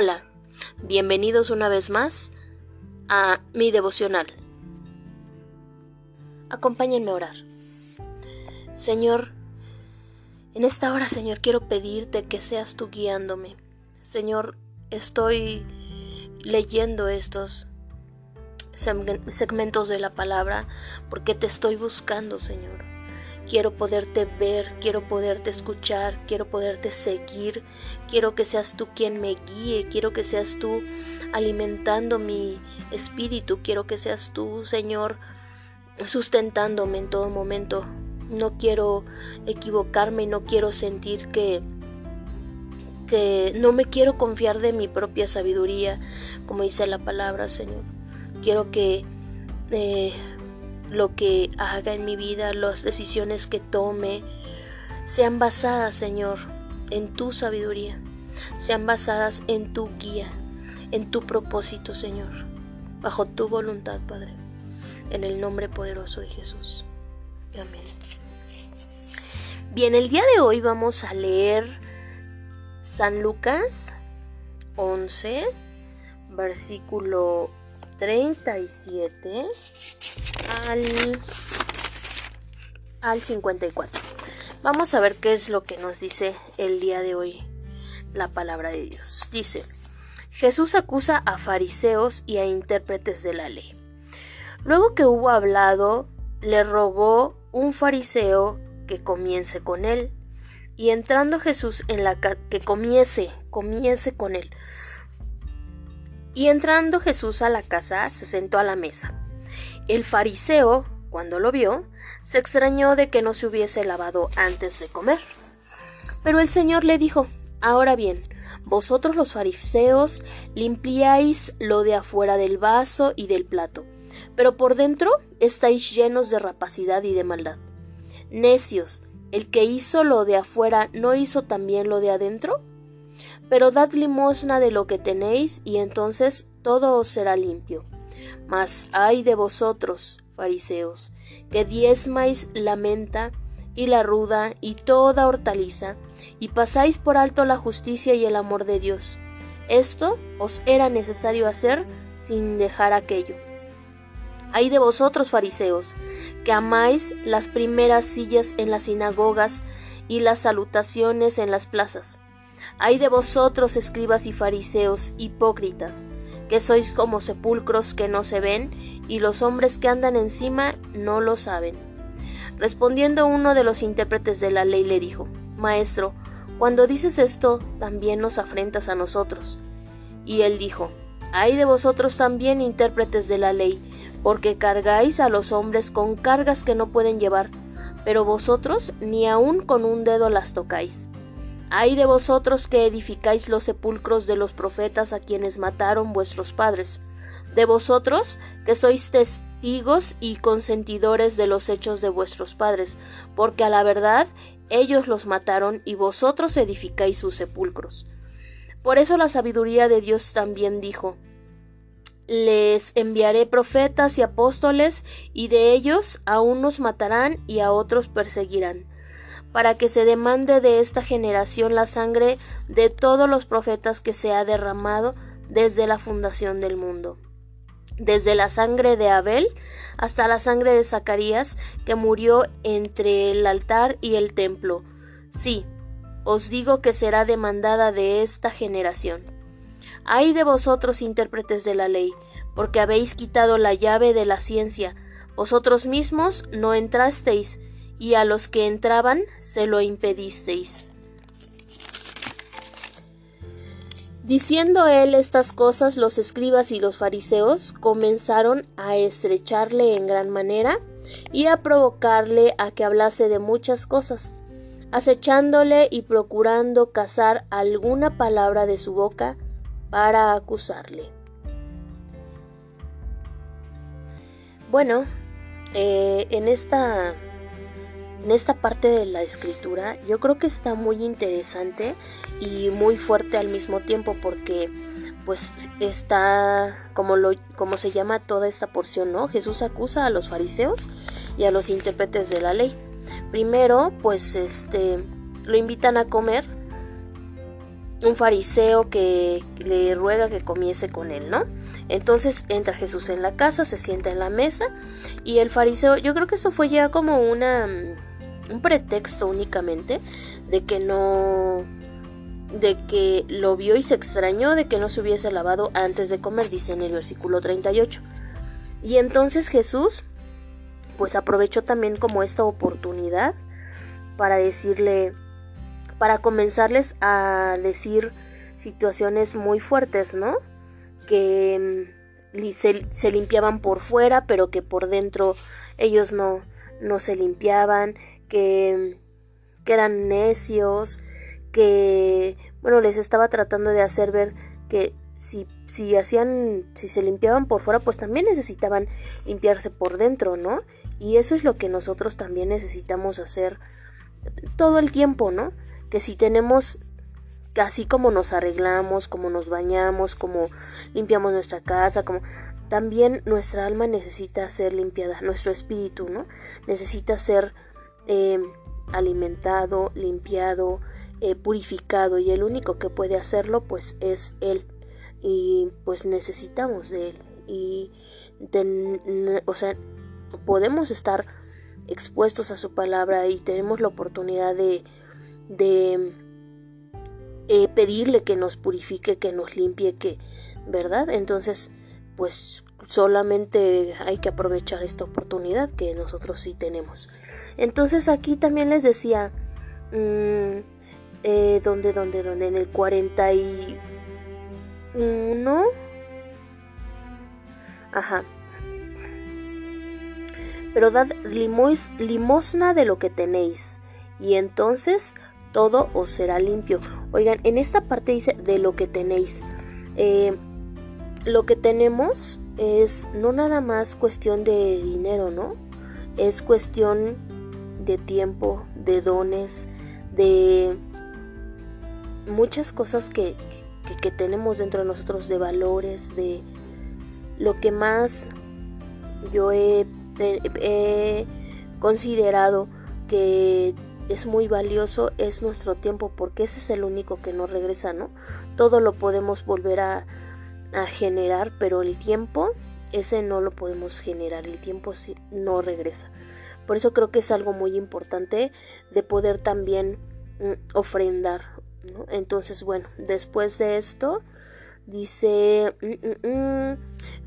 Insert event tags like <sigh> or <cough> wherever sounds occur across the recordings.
Hola, bienvenidos una vez más a mi devocional. Acompáñenme a orar. Señor, en esta hora, Señor, quiero pedirte que seas tú guiándome. Señor, estoy leyendo estos segmentos de la palabra porque te estoy buscando, Señor. Quiero poderte ver, quiero poderte escuchar, quiero poderte seguir, quiero que seas tú quien me guíe, quiero que seas tú alimentando mi espíritu, quiero que seas tú, Señor, sustentándome en todo momento. No quiero equivocarme, no quiero sentir que que no me quiero confiar de mi propia sabiduría, como dice la palabra, Señor. Quiero que eh, lo que haga en mi vida, las decisiones que tome, sean basadas, Señor, en tu sabiduría, sean basadas en tu guía, en tu propósito, Señor, bajo tu voluntad, Padre, en el nombre poderoso de Jesús. Amén. Bien, el día de hoy vamos a leer San Lucas 11, versículo 37 al, al 54. Vamos a ver qué es lo que nos dice el día de hoy la palabra de Dios. Dice, Jesús acusa a fariseos y a intérpretes de la ley. Luego que hubo hablado, le rogó un fariseo que comience con él. Y entrando Jesús en la que comiese, comience con él. Y entrando Jesús a la casa, se sentó a la mesa. El fariseo, cuando lo vio, se extrañó de que no se hubiese lavado antes de comer. Pero el Señor le dijo, Ahora bien, vosotros los fariseos limpiáis lo de afuera del vaso y del plato, pero por dentro estáis llenos de rapacidad y de maldad. Necios, ¿el que hizo lo de afuera no hizo también lo de adentro? Pero dad limosna de lo que tenéis, y entonces todo os será limpio. Mas ay de vosotros, fariseos, que diezmáis la menta y la ruda y toda hortaliza, y pasáis por alto la justicia y el amor de Dios. Esto os era necesario hacer sin dejar aquello. Ay de vosotros, fariseos, que amáis las primeras sillas en las sinagogas y las salutaciones en las plazas Ay de vosotros, escribas y fariseos, hipócritas, que sois como sepulcros que no se ven, y los hombres que andan encima no lo saben. Respondiendo uno de los intérpretes de la ley le dijo, Maestro, cuando dices esto, también nos afrentas a nosotros. Y él dijo, Ay de vosotros también, intérpretes de la ley, porque cargáis a los hombres con cargas que no pueden llevar, pero vosotros ni aun con un dedo las tocáis. Ay de vosotros que edificáis los sepulcros de los profetas a quienes mataron vuestros padres, de vosotros que sois testigos y consentidores de los hechos de vuestros padres, porque a la verdad ellos los mataron y vosotros edificáis sus sepulcros. Por eso la sabiduría de Dios también dijo, les enviaré profetas y apóstoles, y de ellos a unos matarán y a otros perseguirán para que se demande de esta generación la sangre de todos los profetas que se ha derramado desde la fundación del mundo. Desde la sangre de Abel hasta la sangre de Zacarías, que murió entre el altar y el templo. Sí, os digo que será demandada de esta generación. Ay de vosotros intérpretes de la ley, porque habéis quitado la llave de la ciencia, vosotros mismos no entrasteis, y a los que entraban se lo impedisteis. Diciendo él estas cosas, los escribas y los fariseos comenzaron a estrecharle en gran manera y a provocarle a que hablase de muchas cosas, acechándole y procurando cazar alguna palabra de su boca para acusarle. Bueno, eh, en esta en esta parte de la escritura yo creo que está muy interesante y muy fuerte al mismo tiempo porque pues está como lo como se llama toda esta porción, ¿no? Jesús acusa a los fariseos y a los intérpretes de la ley. Primero, pues este lo invitan a comer un fariseo que le ruega que comiese con él, ¿no? Entonces entra Jesús en la casa, se sienta en la mesa y el fariseo, yo creo que eso fue ya como una un pretexto únicamente de que no de que lo vio y se extrañó de que no se hubiese lavado antes de comer, dice en el versículo 38. Y entonces Jesús pues aprovechó también como esta oportunidad para decirle para comenzarles a decir situaciones muy fuertes, ¿no? Que mm, se, limpiaban por fuera, pero que por dentro ellos no, no se limpiaban, que, que eran necios, que, bueno, les estaba tratando de hacer ver que si, si hacían, si se limpiaban por fuera, pues también necesitaban limpiarse por dentro, ¿no? Y eso es lo que nosotros también necesitamos hacer todo el tiempo, ¿no? que si tenemos así como nos arreglamos, como nos bañamos, como limpiamos nuestra casa, como también nuestra alma necesita ser limpiada, nuestro espíritu, ¿no? Necesita ser em, alimentado, limpiado, eh, purificado y el único que puede hacerlo pues es Él y pues necesitamos de Él y o sea podemos estar expuestos a su palabra y tenemos la oportunidad de de eh, pedirle que nos purifique, que nos limpie, que, ¿verdad? Entonces, pues solamente hay que aprovechar esta oportunidad que nosotros sí tenemos. Entonces aquí también les decía, mm, eh, ¿dónde, dónde, dónde? En el 41. Ajá. Pero dad limosna de lo que tenéis, y entonces todo os será limpio. Oigan, en esta parte dice de lo que tenéis. Eh, lo que tenemos es no nada más cuestión de dinero, ¿no? Es cuestión de tiempo, de dones, de muchas cosas que, que, tenemos dentro de nosotros, de valores, de lo que más yo he, he considerado que es muy valioso es nuestro tiempo porque ese es el único que no regresa, ¿no? Todo lo podemos volver a, a generar, pero el tiempo, ese no lo podemos generar, el tiempo no regresa. Por eso creo que es algo muy importante de poder también mm, ofrendar. Entonces, bueno, después de esto, Dice mm, mm, mm,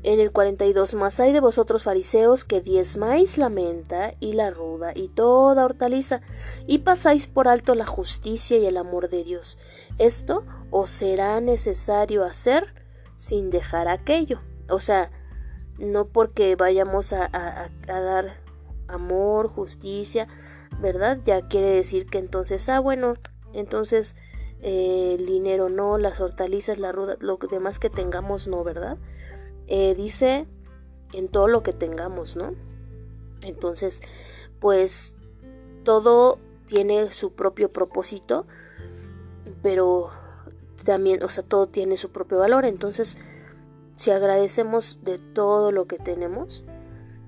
en el 42, más hay de vosotros fariseos que diezmáis la menta y la ruda y toda hortaliza y pasáis por alto la justicia y el amor de Dios. Esto os será necesario hacer sin dejar aquello. O sea, no porque vayamos a, a dar amor, justicia, ¿verdad? Ya quiere decir que entonces, ah, bueno, entonces eh, el dinero no, las hortalizas, la ruda, lo demás que tengamos no, ¿verdad? Eh, dice en todo lo que tengamos, ¿no? Entonces, pues todo tiene su propio propósito, pero también, o sea, todo tiene su propio valor. Entonces, si agradecemos de todo lo que tenemos,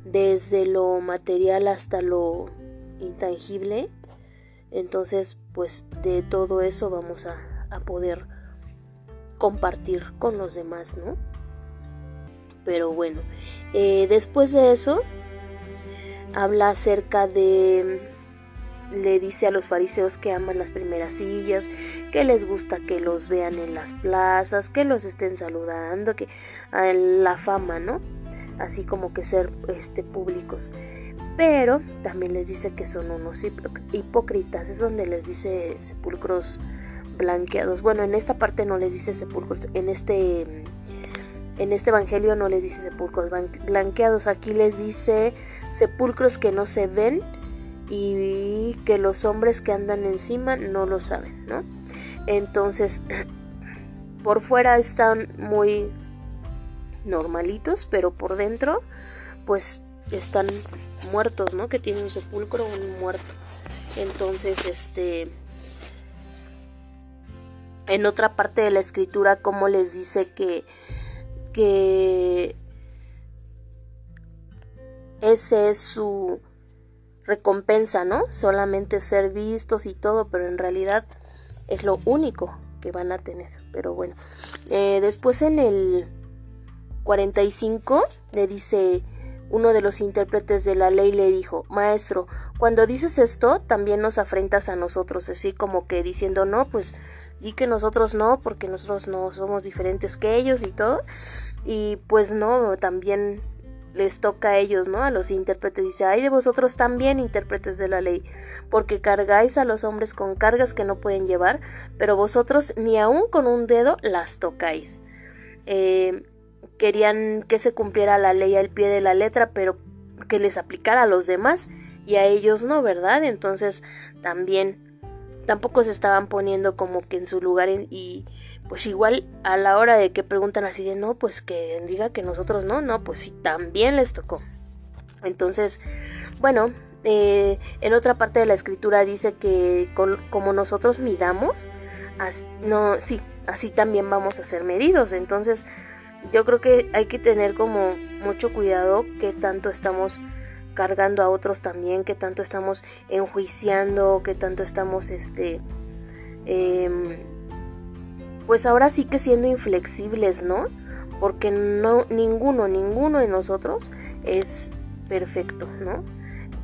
desde lo material hasta lo intangible, entonces pues de todo eso vamos a, poder compartir con los demás, ¿no? Pero bueno, eh, después de eso, habla acerca de le dice a los fariseos que aman las primeras sillas, que les gusta que los vean en las plazas, que los estén saludando, que la fama, ¿no? Así como que ser este públicos pero también les dice que son unos hipócritas, es donde les dice sepulcros blanqueados. Bueno, en esta parte no les dice sepulcros, en este en este evangelio no les dice sepulcros blanqueados, aquí les dice sepulcros que no se ven y que los hombres que andan encima no lo saben, ¿no? Entonces, <clears throat> por fuera están muy normalitos, pero por dentro pues están muertos, ¿no? Que tienen un sepulcro, un muerto. Entonces, este en otra parte de la escritura como les dice que que ese es su recompensa, ¿no? Solamente ser vistos y todo, pero en realidad es lo único que van a tener. Pero bueno, eh, después en el 45 le dice uno de los intérpretes de la ley le dijo, Maestro, cuando dices esto, también nos afrentas a nosotros, así como que diciendo, no, pues di que nosotros no, porque nosotros no somos diferentes que ellos y todo. Y pues no, también les toca a ellos, ¿no? A los intérpretes. Dice, ay de vosotros también, intérpretes de la ley, porque cargáis a los hombres con cargas que no pueden llevar, pero vosotros ni aun con un dedo las tocáis. Eh, querían que se cumpliera la ley al pie de la letra, pero que les aplicara a los demás y a ellos no, ¿verdad? Entonces también tampoco se estaban poniendo como que en su lugar y pues igual a la hora de que preguntan así de no, pues que diga que nosotros no, no, pues sí, también les tocó. Entonces, bueno, eh, en otra parte de la escritura dice que como nosotros midamos, no, sí, así también vamos a ser medidos. Entonces, yo creo que hay que tener como mucho cuidado que tanto estamos cargando a otros también, que tanto estamos enjuiciando, que tanto estamos este em, pues ahora sí que siendo inflexibles, ¿no? Porque no ninguno, ninguno de nosotros es perfecto, ¿no?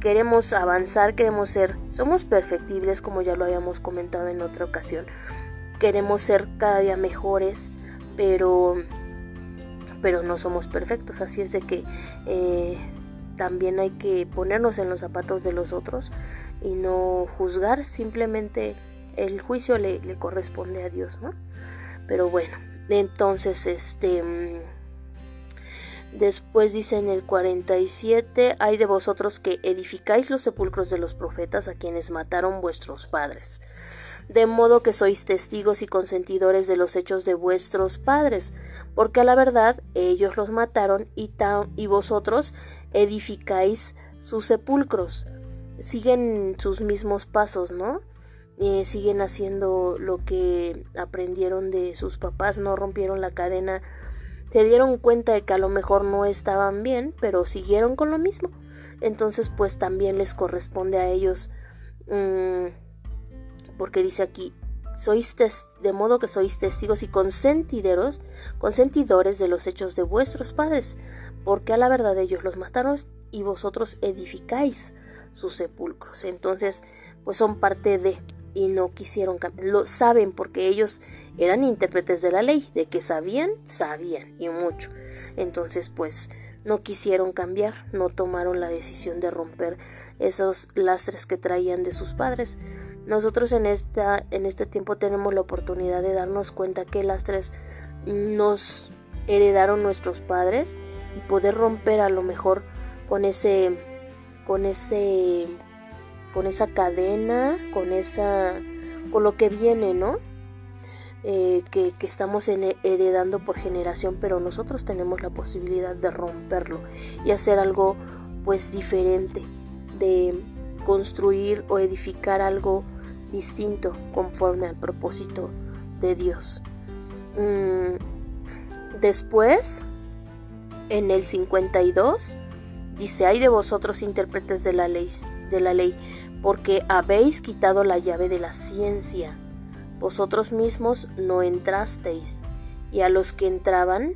Queremos avanzar, queremos ser, somos perfectibles como ya lo habíamos comentado en otra ocasión. Queremos ser cada día mejores, pero pero no somos perfectos, así es de que eh, también hay que ponernos en los zapatos de los otros y no juzgar, simplemente el juicio le, corresponde a Dios, ¿no? Pero bueno, entonces este... Mm, después dice en el 47, hay de vosotros que edificáis los sepulcros de los profetas a quienes mataron vuestros padres, de modo que sois testigos y consentidores de los hechos de vuestros padres, porque a la verdad ellos los mataron y, y vosotros edificáis sus sepulcros. Siguen sus mismos pasos, ¿no? Eh, siguen haciendo lo que aprendieron de sus papás, no rompieron la cadena, se dieron cuenta de que a lo mejor no estaban bien, pero siguieron con lo mismo. Entonces, pues también les corresponde a ellos, mm, porque dice aquí, sois de modo que sois testigos y consentideros, consentidores de los hechos de vuestros padres, porque a la verdad ellos los mataron y vosotros edificáis sus sepulcros. Entonces, pues son parte de y no quisieron lo saben porque ellos eran intérpretes de la ley, de que sabían, sabían y mucho. Entonces, pues no quisieron cambiar, no tomaron la decisión de romper esos lastres que traían de sus padres. Nosotros en, esta, en este tiempo tenemos la oportunidad de darnos cuenta que lastres nos heredaron nuestros padres y poder romper a lo mejor con ese con ese con esa cadena con esa con lo que viene no eh, que, que, estamos heredando por generación pero nosotros tenemos la posibilidad de romperlo y hacer algo pues diferente de construir o edificar algo distinto conforme al propósito de Dios. Mm, después en el 52 dice, hay de vosotros intérpretes de la ley, de la ley, porque habéis quitado la llave de la ciencia. Vosotros mismos no entrasteis, y a los que entraban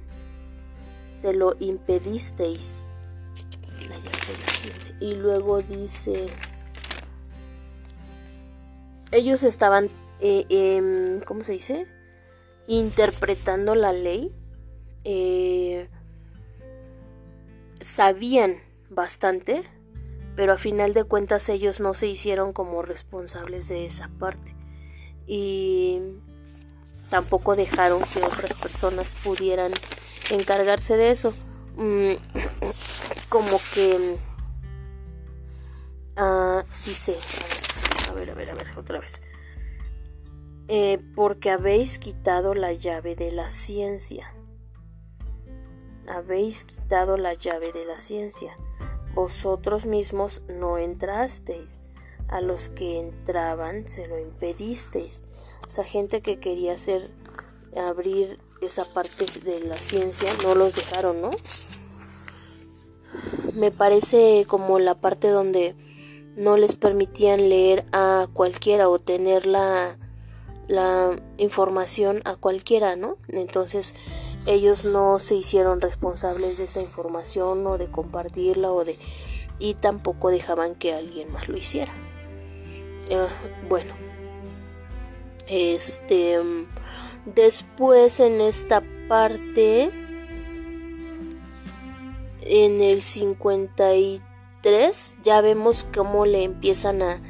se lo impedisteis. La llave de la ciencia. Y luego dice, ellos estaban, eh, em, ¿cómo se dice? Interpretando la ley. Eh, sabían bastante, pero a final de cuentas ellos no se hicieron como responsables de esa parte y tampoco dejaron que otras personas pudieran encargarse de eso. Mm, <coughs> como que ah, dice, a ver, a ver, a ver, otra vez. Eh, porque habéis quitado la llave de la ciencia habéis quitado la llave de la ciencia. Vosotros mismos no entrasteis. A los que entraban se lo impedisteis. O sea, gente que quería hacer abrir esa parte de la ciencia, no los dejaron, ¿no? Me parece como la parte donde no les permitían leer a cualquiera o tener la, la información a cualquiera, ¿no? Entonces ellos no se hicieron responsables de esa información o de compartirla o de y tampoco dejaban que alguien más lo hiciera. Ah, bueno, este después en esta parte en el 53 ya vemos cómo le empiezan a,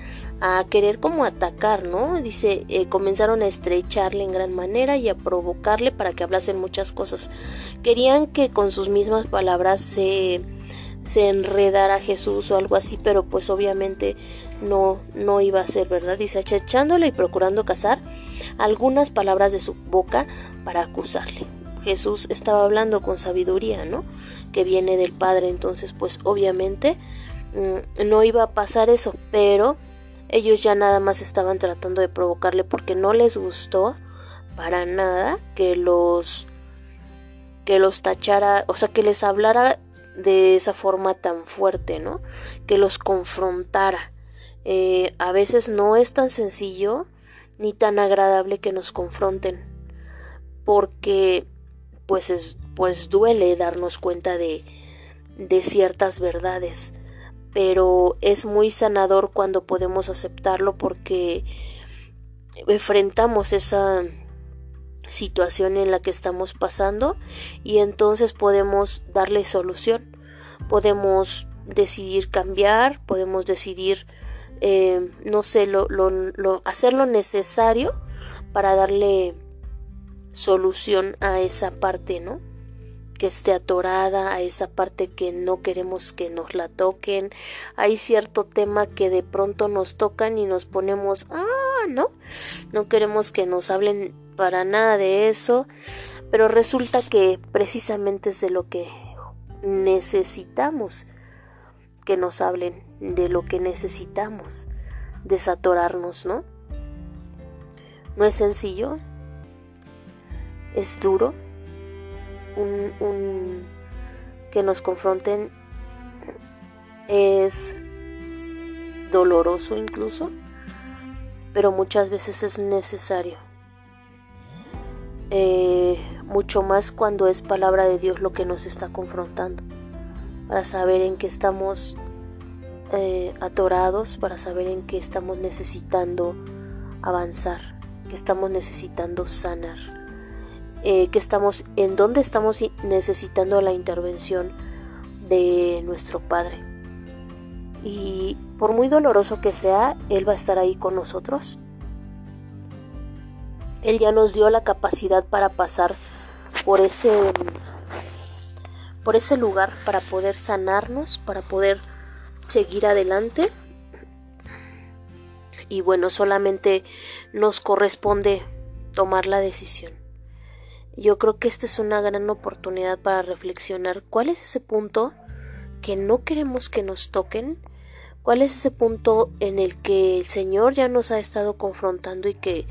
a querer como atacar, ¿no? Dice, eh, comenzaron a estrecharle en gran manera y a provocarle para que hablasen muchas cosas. Querían que con sus mismas palabras se, se enredara Jesús o algo así, pero pues obviamente no, no iba a ser verdad. Dice, achachándole y procurando cazar algunas palabras de su boca para acusarle. Jesús estaba hablando con sabiduría, ¿no? Que viene del Padre, entonces pues obviamente mm, no iba a pasar eso, pero ellos ya nada más estaban tratando de provocarle porque no les gustó para nada que los que los tachara, o sea, que les hablara de esa forma tan fuerte, ¿no? Que los confrontara. Eh, a veces no es tan sencillo ni tan agradable que nos confronten, porque pues es, pues duele darnos cuenta de, de ciertas verdades pero es muy sanador cuando podemos aceptarlo porque enfrentamos esa situación en la que estamos pasando y entonces podemos darle solución. Podemos decidir cambiar podemos decidir eh, no sé lo, lo, hacer lo necesario para darle solución a esa parte no que esté atorada, a esa parte que no queremos que nos la toquen. Hay cierto tema que de pronto nos tocan y nos ponemos, ah, no, no queremos que nos hablen para nada de eso, pero resulta que precisamente es de lo que necesitamos que nos hablen, de lo que necesitamos desatorarnos, ¿no? No es sencillo, es duro, un, que nos confronten es doloroso incluso, pero muchas veces es necesario. Eh, mucho más cuando es palabra de Dios lo que nos está confrontando, para saber en qué estamos eh, atorados, para saber en qué estamos necesitando avanzar, que estamos necesitando sanar. Eh, que estamos, en dónde estamos necesitando la intervención de nuestro Padre. Y por muy doloroso que sea, Él va a estar ahí con nosotros. Él ya nos dio la capacidad para pasar por ese por ese lugar para poder sanarnos, para poder seguir adelante. Y bueno, solamente nos corresponde tomar la decisión. Yo creo que esta es una gran oportunidad para reflexionar cuál es ese punto que no queremos que nos toquen, cuál es ese punto en el que el Señor ya nos ha estado confrontando y que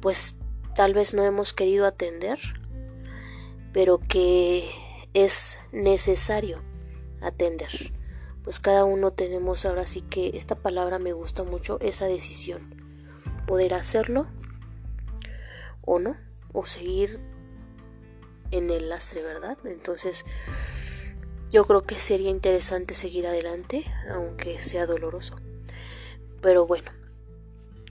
pues tal vez no hemos querido atender, pero que es necesario atender. Pues cada uno tenemos ahora sí que esta palabra me gusta mucho, esa decisión, poder hacerlo o no o seguir en el lastre, ¿verdad? Entonces, yo creo que sería interesante seguir adelante, aunque sea doloroso. Pero bueno,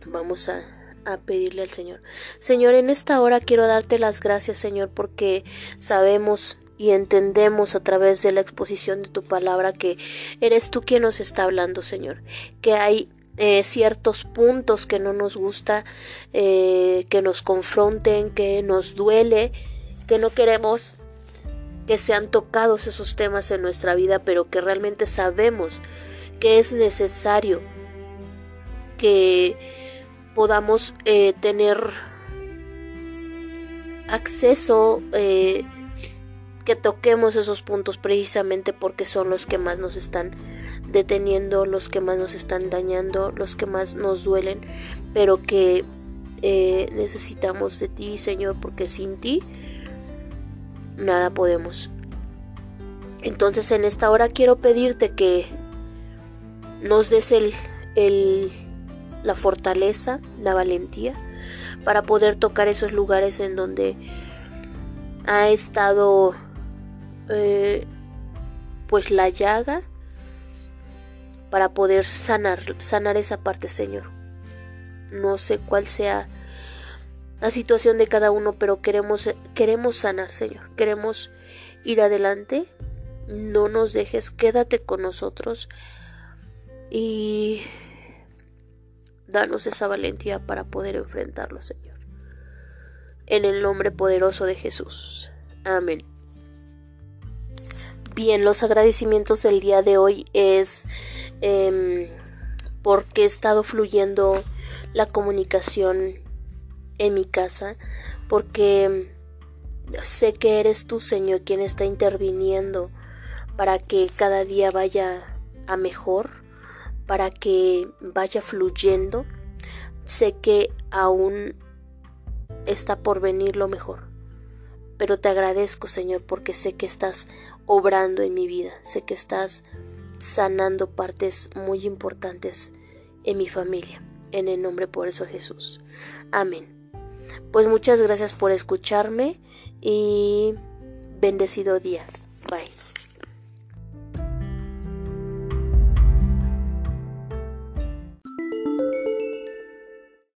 vamos a, a, pedirle al Señor. Señor, en esta hora quiero darte las gracias, Señor, porque sabemos y entendemos a través de la exposición de tu palabra que eres tú quien nos está hablando, Señor. Que hay eh, ciertos puntos que no nos gusta, eh, que nos confronten, que nos duele, que no queremos que sean tocados esos temas en nuestra vida, pero que realmente sabemos que es necesario que podamos eh, tener acceso, que toquemos esos puntos precisamente porque son los que más nos están deteniendo, los que más nos están dañando, los que más nos duelen, pero que eh, necesitamos de ti, Señor, porque sin ti nada podemos. Entonces en esta hora quiero pedirte que nos des el, el, la fortaleza, la valentía, para poder tocar esos lugares en donde ha estado eh, pues la llaga para poder sanar, sanar esa parte, Señor. No sé cuál sea la situación de cada uno, pero queremos, queremos sanar, Señor. Queremos ir adelante. No nos dejes, quédate con nosotros y danos esa valentía para poder enfrentarlo, Señor. En el nombre poderoso de Jesús. Amén. Bien, los agradecimientos del día de hoy es eh, porque he estado fluyendo la comunicación en mi casa, porque sé que eres tú, Señor, quien está interviniendo para que cada día vaya a mejor, para que vaya fluyendo. Sé que aún está por venir lo mejor. Pero te agradezco, Señor, porque sé que estás obrando en mi vida, sé que estás sanando partes muy importantes en mi familia. En el nombre por eso Jesús. Amén. Pues muchas gracias por escucharme y bendecido día.